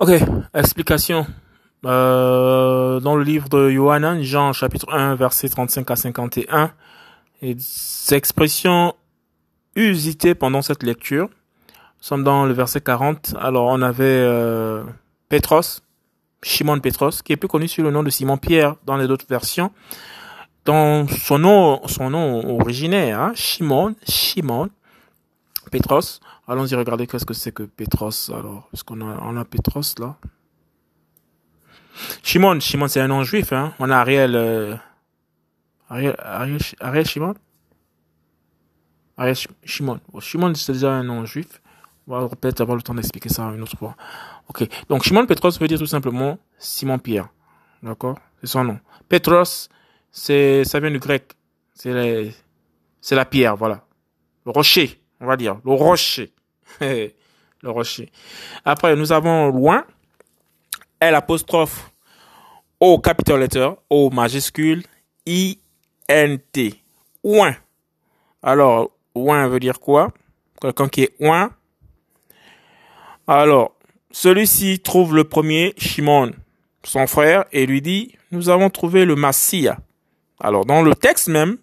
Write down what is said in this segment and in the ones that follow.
Ok, explication. Euh, dans le livre de Yohanan, Jean chapitre 1, verset 35 à 51, et expressions usitées pendant cette lecture. Nous sommes dans le verset 40. Alors on avait euh, Petros, Shimon Petros, qui est plus connu sous le nom de Simon Pierre dans les autres versions. Dans son nom, son nom originaire, hein, Shimon, Shimon Petros. Allons-y regarder qu'est-ce que c'est que Petros. Alors, est-ce qu'on a, on a Petros là Shimon, Shimon c'est un nom juif. Hein. On a Ariel, euh, Ariel, Ariel, Ariel Shimon? Ariel Shimon. Bon, Shimon c'est déjà un nom juif. On va peut-être avoir le temps d'expliquer ça une autre fois. Ok. Donc Shimon Petros veut dire tout simplement Simon Pierre. D'accord? C'est son nom. Petros, c'est ça vient du grec. C'est c'est la pierre, voilà. Le rocher, on va dire. Le rocher. le rocher. Après, nous avons loin, L apostrophe O capital letter, O majuscule, I, N, T. Ouin. Alors, ouin veut dire quoi? Quelqu'un qui est ouin. Alors, celui-ci trouve le premier, Shimon, son frère, et lui dit, nous avons trouvé le Massia. Alors, dans le texte même,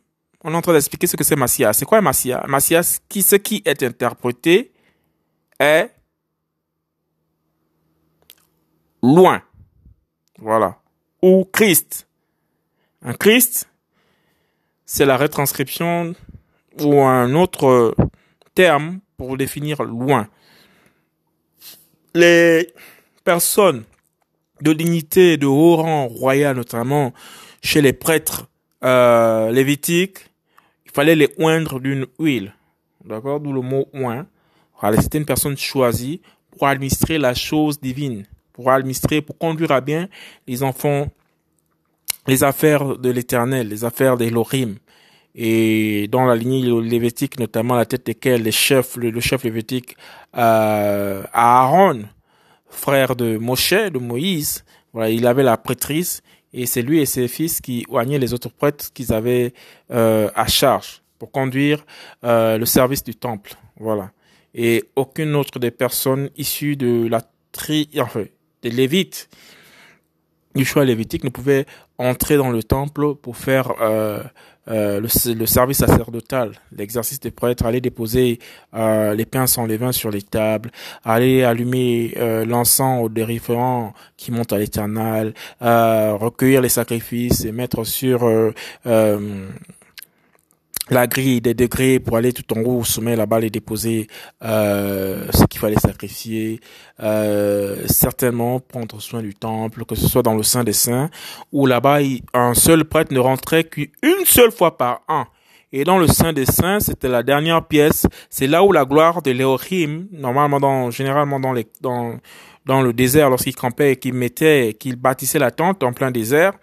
on est en train d'expliquer ce que c'est Massia. C'est quoi Massia? Massia, ce qui est interprété est loin. Voilà. Ou Christ. Un Christ, c'est la retranscription ou un autre terme pour définir loin. Les personnes de dignité de haut rang royal, notamment chez les prêtres euh, lévitiques, fallait les oindre d'une huile. D'accord? D'où le mot oint. C'était une personne choisie pour administrer la chose divine, pour administrer, pour conduire à bien les enfants, les affaires de l'éternel, les affaires d'Elohim. Et dans la lignée lévitique, notamment la tête desquels les le, chef lévitique euh, Aaron, frère de Moshe, de Moïse, voilà, il avait la prêtrise et c'est lui et ses fils qui oignaient les autres prêtres qu'ils avaient euh, à charge pour conduire euh, le service du temple. Voilà. Et aucune autre des personnes issues de la tri, enfin, des Lévites, choix lévitique ne pouvait entrer dans le temple pour faire euh, euh, le, service sacerdotal, l'exercice des prêtres, aller déposer euh, les pains sans levain sur les tables, aller allumer euh, l'encens aux différents qui montent à l'éternel, recueillir les sacrifices et mettre sur la grille des degrés pour aller tout en haut au sommet là-bas et déposer euh, ce qu'il fallait sacrifier euh, certainement prendre soin du temple que ce soit dans le sein des saints où là-bas un seul prêtre ne rentrait qu'une seule fois par an. Et dans le sein des saints c'était la dernière pièce. C'est là où la gloire de l'Éorim normalement dans généralement dans les dans dans le désert lorsqu'il campait et qu'il mettait qu'il bâtissait la tente en plein désert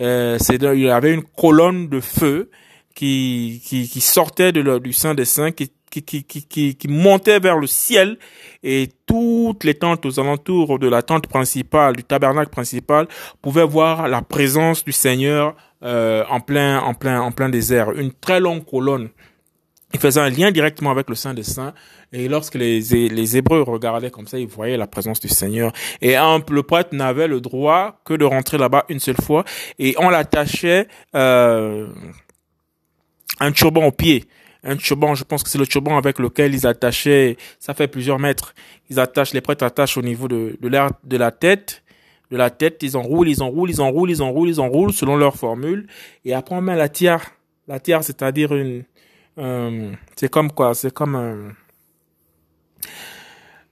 euh, c'est il avait une colonne de feu qui, qui, qui sortait de du sein des saints, qui, qui, qui, qui, qui montait vers le ciel et toutes les tentes aux alentours de la tente principale, du tabernacle principal, pouvaient voir la présence du Seigneur euh, en plein, en plein, en plein désert. Une très longue colonne. Il faisait un lien directement avec le Saint des Saints. Et lorsque les, les Hébreux regardaient comme ça, ils voyaient la présence du Seigneur. Et un, le prêtre n'avait le droit que de rentrer là-bas une seule fois. Et on l'attachait euh, un turban au pied. Un turban, je pense que c'est le turban avec lequel ils attachaient, ça fait plusieurs mètres. Ils attachent, les prêtres attachent au niveau de, la tête, de la tête, ils enroulent, ils enroulent, ils enroulent, ils enroulent, ils enroulent selon leur formule. Et après, on met la tiare. La tiare, c'est-à-dire une, euh, c'est comme quoi? C'est comme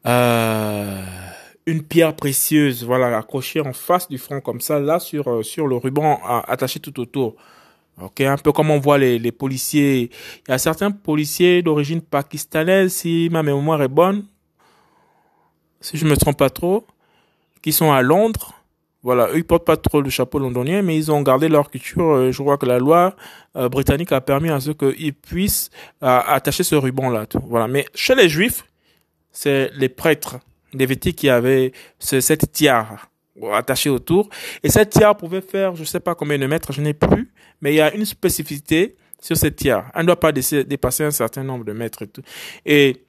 euh, une pierre précieuse, voilà, accrochée en face du front comme ça, là sur, euh, sur le ruban attaché tout autour. Ok, un peu comme on voit les, les policiers. Il y a certains policiers d'origine pakistanaise, si ma mémoire est bonne, si je me trompe pas trop, qui sont à Londres. Voilà, eux ils portent pas trop le chapeau londonien, mais ils ont gardé leur culture. Euh, je crois que la loi euh, britannique a permis à ce qu'ils puissent euh, attacher ce ruban-là. Voilà, mais chez les juifs, c'est les prêtres, les vêtements qui avaient cette tiare attaché autour. Et cette tiare pouvait faire, je sais pas combien de mètres, je n'ai plus, mais il y a une spécificité sur cette tiare. Elle ne doit pas dépasser un certain nombre de mètres et tout. Et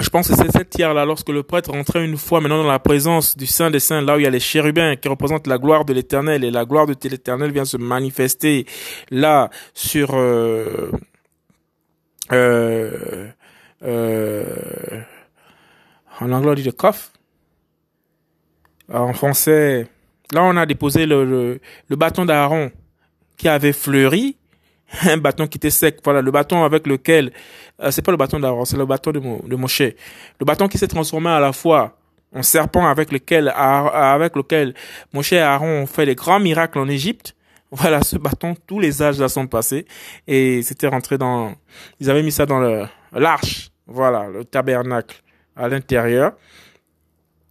je pense que c'est cette tiers-là, lorsque le prêtre rentrait une fois maintenant dans la présence du Saint des Saints, là où il y a les chérubins qui représentent la gloire de l'Éternel, et la gloire de l'Éternel vient se manifester là sur euh, euh, euh, en anglais on dit le coffre. En français, là on a déposé le, bâton d'Aaron qui avait fleuri un bâton qui était sec. Voilà, le bâton avec lequel, euh, c'est pas le bâton d'Aaron, c'est le bâton de, Moshe. Le bâton qui s'est transformé à la fois en serpent avec lequel, avec lequel Moshe et Aaron ont fait des grands miracles en Égypte. Voilà, ce bâton, tous les âges là sont passés et c'était rentré dans, ils avaient mis ça dans l'arche. Voilà, le tabernacle à l'intérieur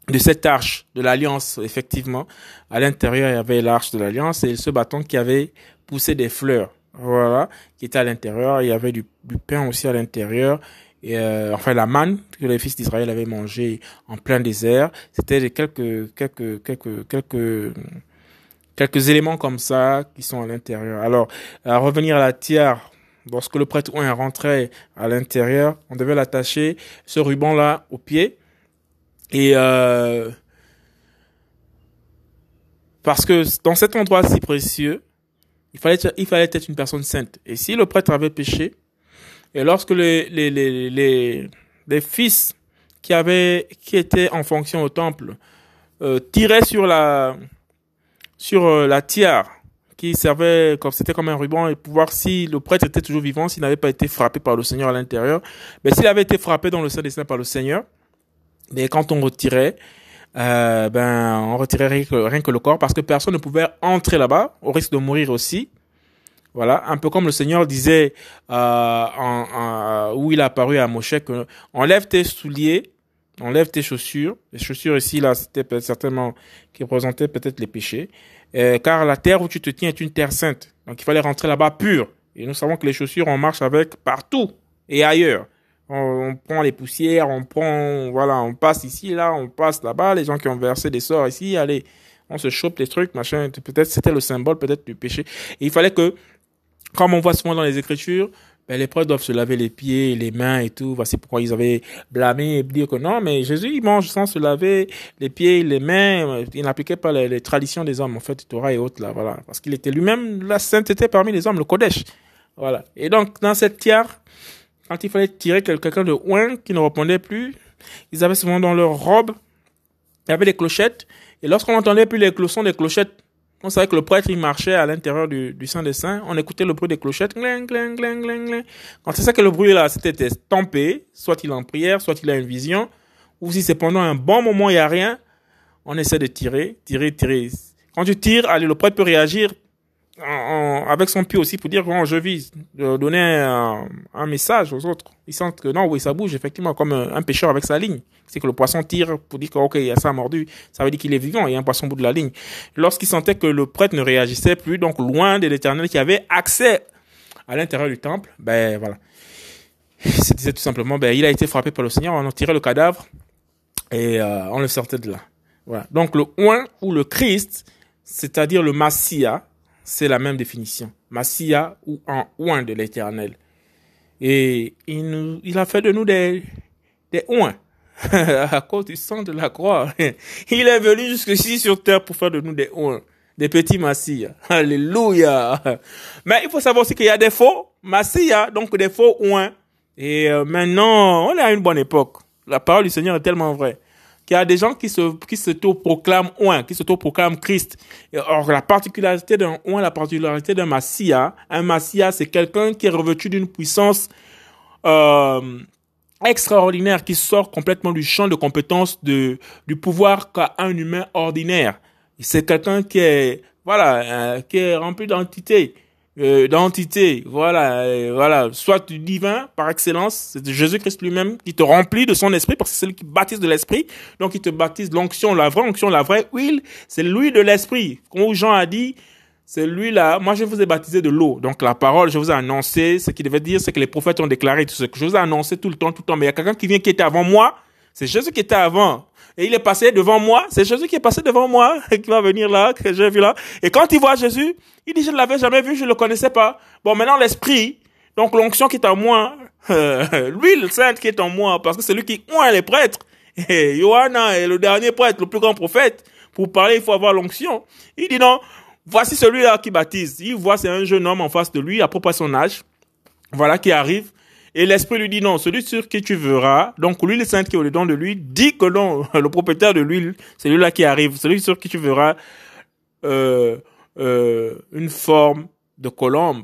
de cette arche de l'alliance, effectivement. À l'intérieur, il y avait l'arche de l'alliance et ce bâton qui avait poussé des fleurs voilà, qui était à l'intérieur. Il y avait du, du pain aussi à l'intérieur. Et euh, enfin la manne que les fils d'Israël avaient mangé en plein désert, c'était quelques quelques quelques quelques quelques éléments comme ça qui sont à l'intérieur. Alors, à revenir à la tiare, lorsque le prêtre oint rentrait à l'intérieur, on devait l'attacher ce ruban là au pied et euh, parce que dans cet endroit si précieux, il fallait, il fallait être une personne sainte. Et si le prêtre avait péché, et lorsque les, les, les, les, les fils qui avaient, qui étaient en fonction au temple, euh, tiraient sur la, sur euh, la tiare, qui servait comme c'était comme un ruban et pour voir si le prêtre était toujours vivant, s'il n'avait pas été frappé par le Seigneur à l'intérieur. Mais s'il avait été frappé dans le sein des saints par le Seigneur, mais quand on retirait, euh, ben on retirait rien que, le corps parce que personne ne pouvait entrer là-bas au risque de mourir aussi. Voilà, un peu comme le Seigneur disait euh, en, où il a apparu à Moshe que enlève tes souliers, enlève tes chaussures. Les chaussures ici là, c'était certainement qui représentaient peut-être les péchés, euh, car la terre où tu te tiens est une terre sainte. Donc il fallait rentrer là-bas pur. Et nous savons que les chaussures on marche avec partout et ailleurs on, prend les poussières, on prend, voilà, on passe ici, là, on passe là-bas, les gens qui ont versé des sorts ici, allez, on se chope les trucs, machin, peut-être c'était le symbole peut-être du péché. Et il fallait que, comme on voit souvent dans les Écritures, ben, les prêtres doivent se laver les pieds, les mains et tout. Voici pourquoi ils avaient blâmé et dire que non, mais Jésus, il mange sans se laver les pieds, les mains. Il n'appliquait pas les, traditions des hommes, en fait, Torah et autres, là, voilà. Parce qu'il était lui-même la sainteté parmi les hommes, le Kodesh. Voilà. Et donc, dans cette tiare, quand il fallait tirer quelqu'un de oin qui ne répondait plus, ils avaient souvent dans leur robe, il y avait des clochettes, et lorsqu'on entendait plus les sons des clochettes, on savait que le prêtre, il marchait à l'intérieur du, Saint des Saints, on écoutait le bruit des clochettes, gling, gling, gling. Quand c'est ça que le bruit là, c'était estampé, soit il est en prière, soit il a une vision, ou si c'est pendant un bon moment, il n'y a rien, on essaie de tirer, tirer, tirer. Quand tu tires, allez, le prêtre peut réagir en, avec son pied aussi pour dire bon je vise de donner un, un, message aux autres. Ils sentent que non oui ça bouge effectivement comme un, pêcheur avec sa ligne. C'est que le poisson tire pour dire que ok il y a ça mordu. Ça veut dire qu'il est vivant il y a un poisson au bout de la ligne. Lorsqu'il sentait que le prêtre ne réagissait plus donc loin de l'éternel qui avait accès à l'intérieur du temple ben voilà. C'était tout simplement ben il a été frappé par le Seigneur on a tiré le cadavre et euh, on le sortait de là. Voilà. Donc le oin ou le Christ c'est-à-dire le Massia c'est la même définition. Massia ou en oin de l'éternel. Et il, nous, il a fait de nous des, des oins à cause du sang de la croix. Il est venu jusqu'ici sur terre pour faire de nous des oins, des petits massia. Alléluia. Mais il faut savoir aussi qu'il y a des faux massia, donc des faux oins. Et euh, maintenant, on est à une bonne époque. La parole du Seigneur est tellement vraie qu'il y a des gens qui se qui proclament oint, qui proclament Christ. or la particularité d'un oint, la particularité d'un massia, un massia c'est quelqu'un qui est revêtu d'une puissance euh, extraordinaire qui sort complètement du champ de compétences de du pouvoir qu'a un humain ordinaire. C'est quelqu'un qui est voilà, euh, qui est rempli d'entité euh, d'entité, voilà, euh, voilà, soit du divin par excellence, c'est Jésus-Christ lui-même qui te remplit de son esprit parce que c'est lui qui baptise de l'esprit, donc il te baptise l'onction, la vraie onction, la vraie huile, c'est lui de l'esprit. Comme Jean a dit, c'est lui là, moi je vous ai baptisé de l'eau, donc la parole, je vous ai annoncé, ce qu'il devait dire, c'est que les prophètes ont déclaré tout ce que je vous ai annoncé tout le temps, tout le temps, mais il y a quelqu'un qui vient qui était avant moi, c'est Jésus qui était avant. Et il est passé devant moi. C'est Jésus qui est passé devant moi, qui va venir là, que j'ai vu là. Et quand il voit Jésus, il dit, je ne l'avais jamais vu, je ne le connaissais pas. Bon, maintenant, l'esprit Donc l'onction qui est en moi, l'huile sainte qui est en moi, parce que c'est lui qui oint les prêtres. Et Johanna est le dernier prêtre, le plus grand prophète. Pour parler, il faut avoir l'onction. Il dit non, voici celui-là qui baptise. Il voit c'est un jeune homme en face de lui, à peu près son âge. Voilà qui arrive. Et l'esprit lui dit non, celui sur qui tu verras, donc l'huile sainte qui est au-dedans de lui, dit que non, le propriétaire de l'huile, c'est lui-là qui arrive, celui sur qui tu verras euh, euh, une forme de colombe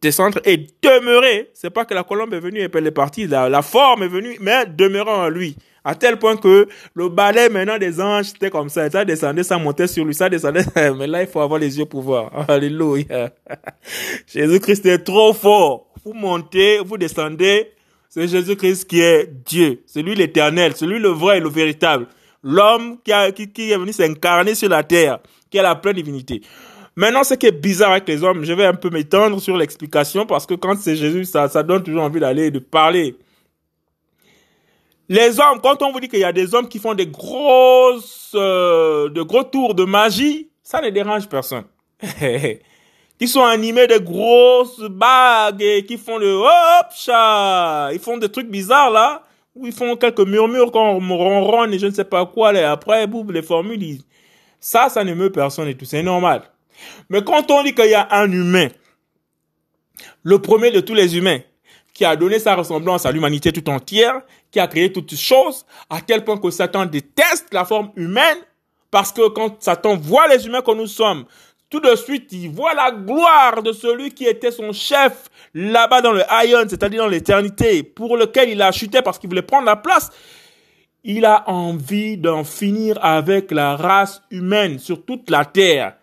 descendre et demeurer. C'est pas que la colombe est venue et elle est partie, la, la forme est venue, mais demeurant en lui. À tel point que le balai maintenant des anges, c'était comme ça. Ça descendait, ça montait sur lui, ça descendait. Mais là, il faut avoir les yeux pour voir. Alléluia. Jésus-Christ est trop fort. Vous montez, vous descendez. C'est Jésus-Christ qui est Dieu. C'est lui l'éternel. C'est lui le vrai et le véritable. L'homme qui, qui, est venu s'incarner sur la terre, qui a la pleine divinité. Maintenant, ce qui est bizarre avec les hommes, je vais un peu m'étendre sur l'explication parce que quand c'est Jésus, ça, ça donne toujours envie d'aller de parler. Les hommes, quand on vous dit qu'il y a des hommes qui font des grosses, euh, de gros tours de magie, ça ne dérange personne. qui sont animés de grosses bagues et qui font le hop chat, ils font des trucs bizarres là, où ils font quelques murmures quand on ronronne et je ne sais pas quoi, et après, boum, les formules, ça, ça n'émeut personne et tout, c'est normal. Mais quand on dit qu'il y a un humain, le premier de tous les humains, qui a donné sa ressemblance à l'humanité tout entière, qui a créé toutes choses, à tel point que Satan déteste la forme humaine, parce que quand Satan voit les humains que nous sommes, tout de suite, il voit la gloire de celui qui était son chef là-bas dans le Ion, c'est-à-dire dans l'éternité, pour lequel il a chuté parce qu'il voulait prendre la place. Il a envie d'en finir avec la race humaine sur toute la terre.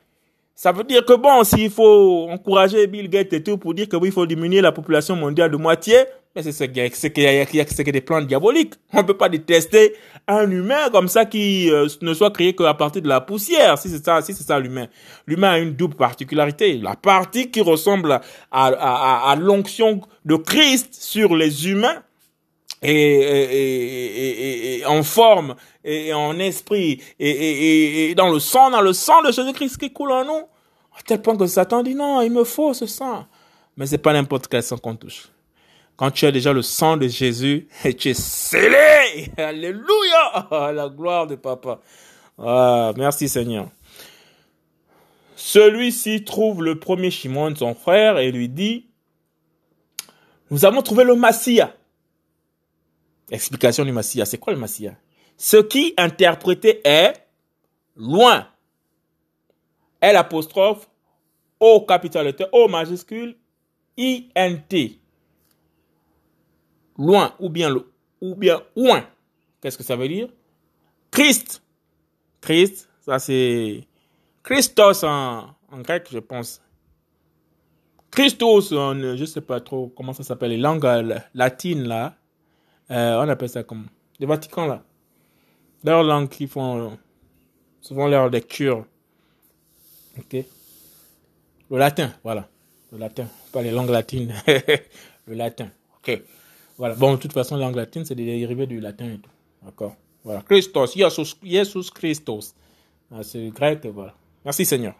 Ça veut dire que bon, s'il faut encourager Bill Gates et tout pour dire que oui, il faut diminuer la population mondiale de moitié, mais c'est que des plans diaboliques. On peut pas détester un humain comme ça qui euh, ne soit créé qu'à partir de la poussière. Si c'est ça, si c'est ça l'humain. L'humain a une double particularité. La partie qui ressemble à, à, à, l'onction de Christ sur les humains et, et, et, en forme et, en esprit et, dans le sang, dans le sang de Jésus-Christ qui coule en nous. À tel point que Satan dit non, il me faut ce sang. Mais c'est pas n'importe quel sang qu'on touche. Quand tu as déjà le sang de Jésus, et tu es scellé. Alléluia. La gloire de papa. Ah, merci Seigneur. Celui-ci trouve le premier Shimon, son frère, et lui dit, nous avons trouvé le Massia. Explication du Massia. C'est quoi le Massia? Ce qui interprété est loin. L O capital O majuscule INT. Loin ou bien ou bien loin. Qu'est-ce que ça veut dire? Christ. Christ, ça c'est Christos en, en grec, je pense. Christos, en, je sais pas trop comment ça s'appelle, les langues latines là. Euh, on appelle ça comme le Vatican là. Leur langue qui font souvent leur lecture. Ok. Le latin, voilà. Le latin, pas les langues latines. le latin. Ok. Voilà. Bon, de toute façon, la langue latine, c'est des dérivés du latin et tout. D'accord. Voilà. Christos, Jesus, Jesus Christos. Ah, c'est grec, voilà. Merci Seigneur.